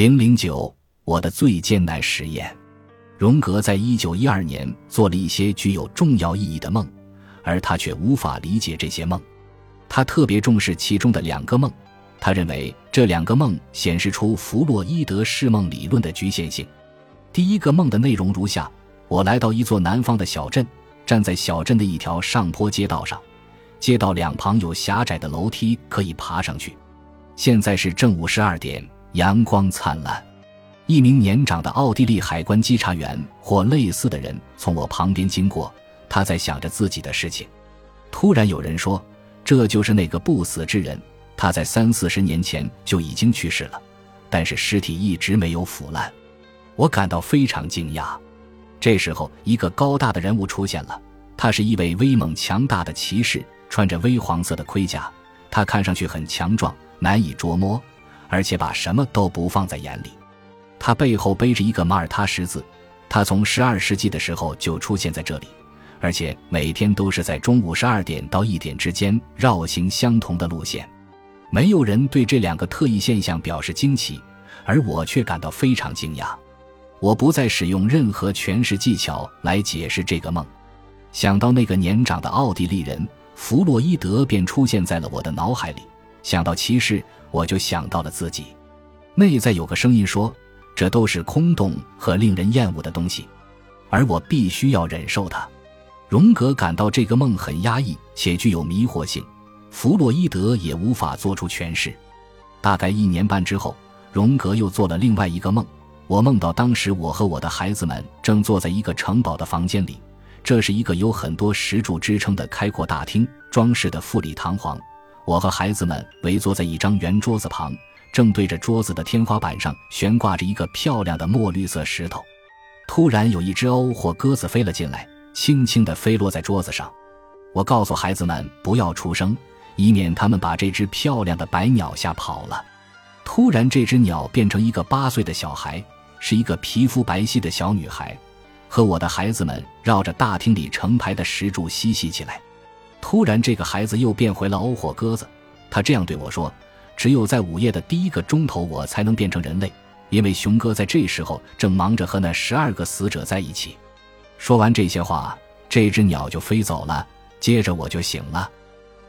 零零九，我的最艰难实验。荣格在一九一二年做了一些具有重要意义的梦，而他却无法理解这些梦。他特别重视其中的两个梦，他认为这两个梦显示出弗洛伊德释梦理论的局限性。第一个梦的内容如下：我来到一座南方的小镇，站在小镇的一条上坡街道上，街道两旁有狭窄的楼梯可以爬上去。现在是正午十二点。阳光灿烂，一名年长的奥地利海关稽查员或类似的人从我旁边经过，他在想着自己的事情。突然有人说：“这就是那个不死之人，他在三四十年前就已经去世了，但是尸体一直没有腐烂。”我感到非常惊讶。这时候，一个高大的人物出现了，他是一位威猛强大的骑士，穿着微黄色的盔甲，他看上去很强壮，难以捉摸。而且把什么都不放在眼里，他背后背着一个马耳他十字，他从十二世纪的时候就出现在这里，而且每天都是在中午十二点到一点之间绕行相同的路线。没有人对这两个特异现象表示惊奇，而我却感到非常惊讶。我不再使用任何诠释技巧来解释这个梦，想到那个年长的奥地利人弗洛伊德，便出现在了我的脑海里。想到骑士。我就想到了自己，内在有个声音说：“这都是空洞和令人厌恶的东西，而我必须要忍受它。”荣格感到这个梦很压抑且具有迷惑性，弗洛伊德也无法做出诠释。大概一年半之后，荣格又做了另外一个梦。我梦到当时我和我的孩子们正坐在一个城堡的房间里，这是一个有很多石柱支撑的开阔大厅，装饰的富丽堂皇。我和孩子们围坐在一张圆桌子旁，正对着桌子的天花板上悬挂着一个漂亮的墨绿色石头。突然，有一只鸥或鸽子飞了进来，轻轻地飞落在桌子上。我告诉孩子们不要出声，以免他们把这只漂亮的白鸟吓跑了。突然，这只鸟变成一个八岁的小孩，是一个皮肤白皙的小女孩，和我的孩子们绕着大厅里成排的石柱嬉戏起来。突然，这个孩子又变回了欧火鸽子。他这样对我说：“只有在午夜的第一个钟头，我才能变成人类，因为熊哥在这时候正忙着和那十二个死者在一起。”说完这些话，这只鸟就飞走了。接着我就醒了。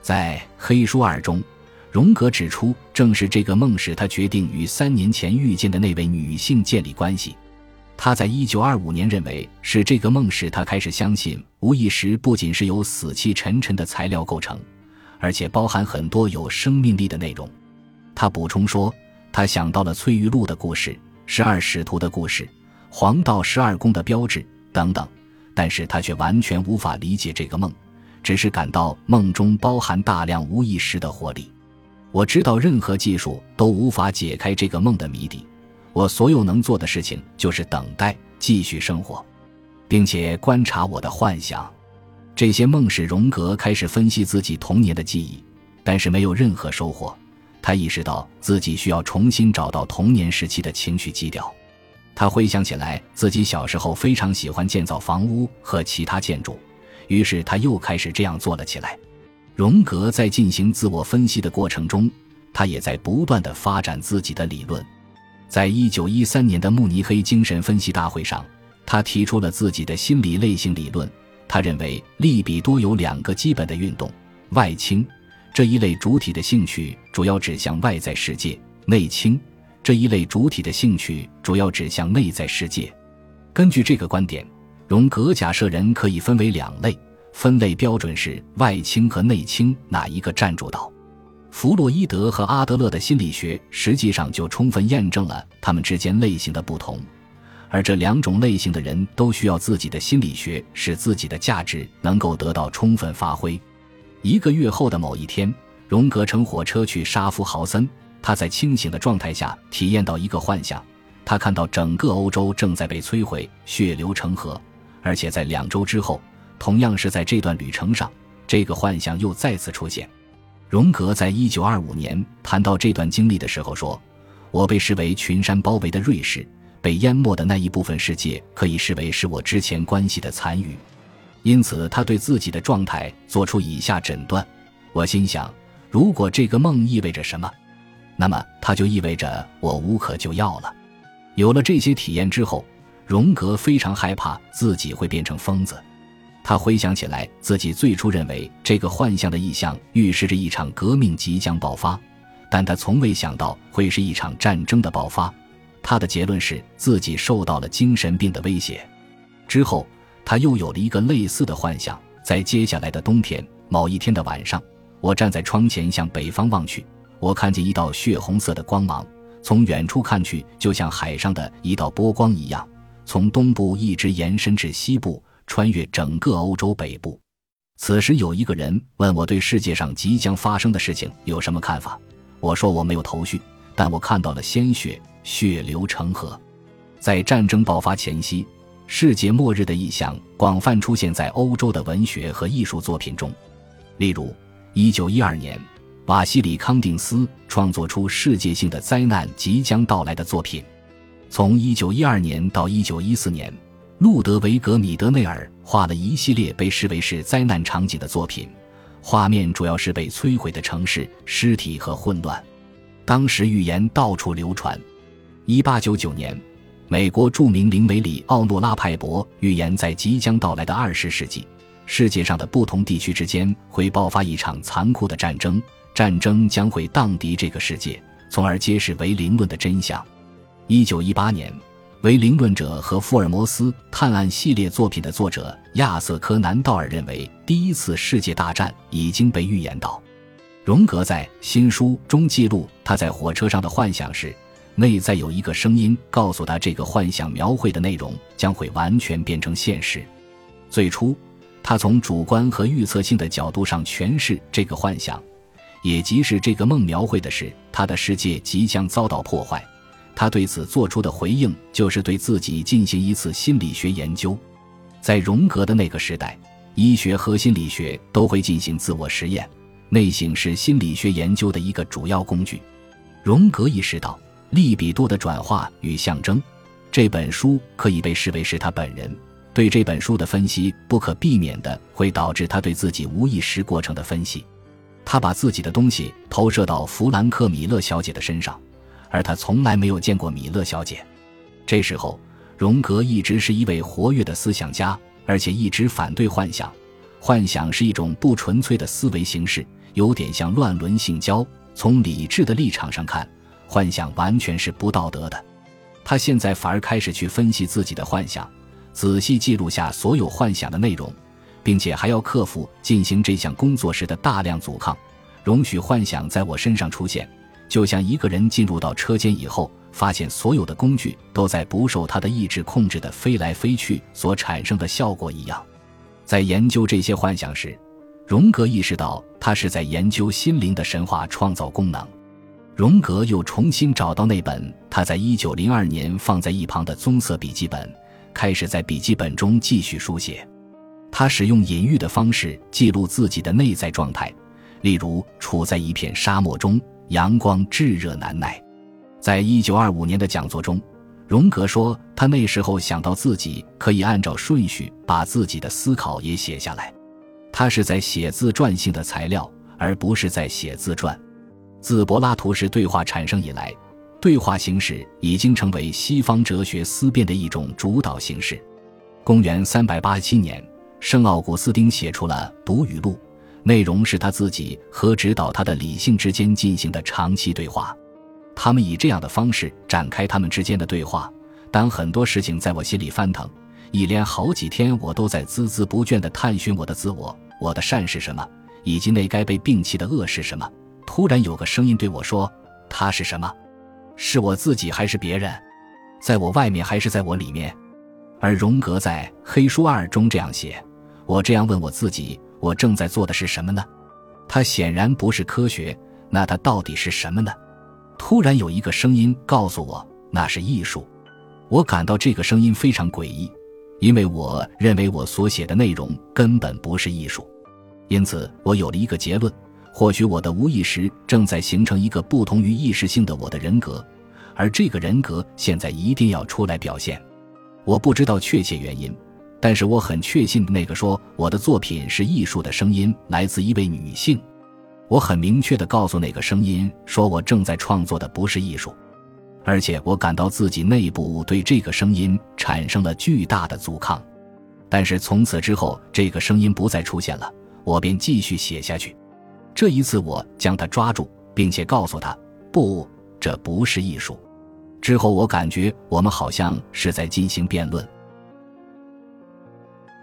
在《黑书二》中，荣格指出，正是这个梦使他决定与三年前遇见的那位女性建立关系。他在一九二五年认为是这个梦使他开始相信无意识不仅是由死气沉沉的材料构成，而且包含很多有生命力的内容。他补充说，他想到了翠玉录的故事、十二使徒的故事、黄道十二宫的标志等等，但是他却完全无法理解这个梦，只是感到梦中包含大量无意识的活力。我知道任何技术都无法解开这个梦的谜底。我所有能做的事情就是等待，继续生活，并且观察我的幻想。这些梦使荣格开始分析自己童年的记忆，但是没有任何收获。他意识到自己需要重新找到童年时期的情绪基调。他回想起来，自己小时候非常喜欢建造房屋和其他建筑，于是他又开始这样做了起来。荣格在进行自我分析的过程中，他也在不断的发展自己的理论。在一九一三年的慕尼黑精神分析大会上，他提出了自己的心理类型理论。他认为利比多有两个基本的运动：外倾这一类主体的兴趣主要指向外在世界；内倾这一类主体的兴趣主要指向内在世界。根据这个观点，荣格假设人可以分为两类，分类标准是外倾和内倾哪一个占主导。弗洛伊德和阿德勒的心理学实际上就充分验证了他们之间类型的不同，而这两种类型的人都需要自己的心理学，使自己的价值能够得到充分发挥。一个月后的某一天，荣格乘火车去沙夫豪森，他在清醒的状态下体验到一个幻象：他看到整个欧洲正在被摧毁，血流成河，而且在两周之后，同样是在这段旅程上，这个幻象又再次出现。荣格在一九二五年谈到这段经历的时候说：“我被视为群山包围的瑞士，被淹没的那一部分世界可以视为是我之前关系的残余。”因此，他对自己的状态做出以下诊断。我心想：如果这个梦意味着什么，那么它就意味着我无可救药了。有了这些体验之后，荣格非常害怕自己会变成疯子。他回想起来，自己最初认为这个幻象的意象预示着一场革命即将爆发，但他从未想到会是一场战争的爆发。他的结论是自己受到了精神病的威胁。之后，他又有了一个类似的幻想：在接下来的冬天某一天的晚上，我站在窗前向北方望去，我看见一道血红色的光芒，从远处看去就像海上的一道波光一样，从东部一直延伸至西部。穿越整个欧洲北部，此时有一个人问我对世界上即将发生的事情有什么看法。我说我没有头绪，但我看到了鲜血，血流成河。在战争爆发前夕，世界末日的意象广泛出现在欧洲的文学和艺术作品中。例如，1912年，瓦西里康定斯创作出世界性的灾难即将到来的作品。从1912年到1914年。路德维格·米德内尔画了一系列被视为是灾难场景的作品，画面主要是被摧毁的城市、尸体和混乱。当时预言到处流传。1899年，美国著名灵媒里奥诺拉派伯预言，在即将到来的20世纪，世界上的不同地区之间会爆发一场残酷的战争，战争将会荡涤这个世界，从而揭示唯灵论的真相。1918年。唯灵论者和福尔摩斯探案系列作品的作者亚瑟·柯南道尔认为，第一次世界大战已经被预言到。荣格在新书中记录他在火车上的幻想时，内在有一个声音告诉他，这个幻想描绘的内容将会完全变成现实。最初，他从主观和预测性的角度上诠释这个幻想，也即是这个梦描绘的是他的世界即将遭到破坏。他对此做出的回应，就是对自己进行一次心理学研究。在荣格的那个时代，医学和心理学都会进行自我实验，内省是心理学研究的一个主要工具。荣格意识到，《利比多的转化与象征》这本书可以被视为是他本人对这本书的分析，不可避免的会导致他对自己无意识过程的分析。他把自己的东西投射到弗兰克·米勒小姐的身上。而他从来没有见过米勒小姐。这时候，荣格一直是一位活跃的思想家，而且一直反对幻想。幻想是一种不纯粹的思维形式，有点像乱伦性交。从理智的立场上看，幻想完全是不道德的。他现在反而开始去分析自己的幻想，仔细记录下所有幻想的内容，并且还要克服进行这项工作时的大量阻抗，容许幻想在我身上出现。就像一个人进入到车间以后，发现所有的工具都在不受他的意志控制的飞来飞去所产生的效果一样。在研究这些幻想时，荣格意识到他是在研究心灵的神话创造功能。荣格又重新找到那本他在一九零二年放在一旁的棕色笔记本，开始在笔记本中继续书写。他使用隐喻的方式记录自己的内在状态，例如处在一片沙漠中。阳光炙热难耐，在一九二五年的讲座中，荣格说，他那时候想到自己可以按照顺序把自己的思考也写下来。他是在写自传性的材料，而不是在写自传。自柏拉图式对话产生以来，对话形式已经成为西方哲学思辨的一种主导形式。公元三百八十七年，圣奥古斯丁写出了《读语录》。内容是他自己和指导他的理性之间进行的长期对话，他们以这样的方式展开他们之间的对话。当很多事情在我心里翻腾，一连好几天，我都在孜孜不倦地探寻我的自我，我的善是什么，以及那该被摒弃的恶是什么。突然有个声音对我说：“他是什么？是我自己还是别人？在我外面还是在我里面？”而荣格在《黑书二》中这样写：“我这样问我自己。”我正在做的是什么呢？它显然不是科学，那它到底是什么呢？突然有一个声音告诉我，那是艺术。我感到这个声音非常诡异，因为我认为我所写的内容根本不是艺术。因此，我有了一个结论：或许我的无意识正在形成一个不同于意识性的我的人格，而这个人格现在一定要出来表现。我不知道确切原因。但是我很确信，那个说我的作品是艺术的声音来自一位女性。我很明确地告诉那个声音，说我正在创作的不是艺术。而且我感到自己内部对这个声音产生了巨大的阻抗。但是从此之后，这个声音不再出现了，我便继续写下去。这一次，我将他抓住，并且告诉他：“不，这不是艺术。”之后，我感觉我们好像是在进行辩论。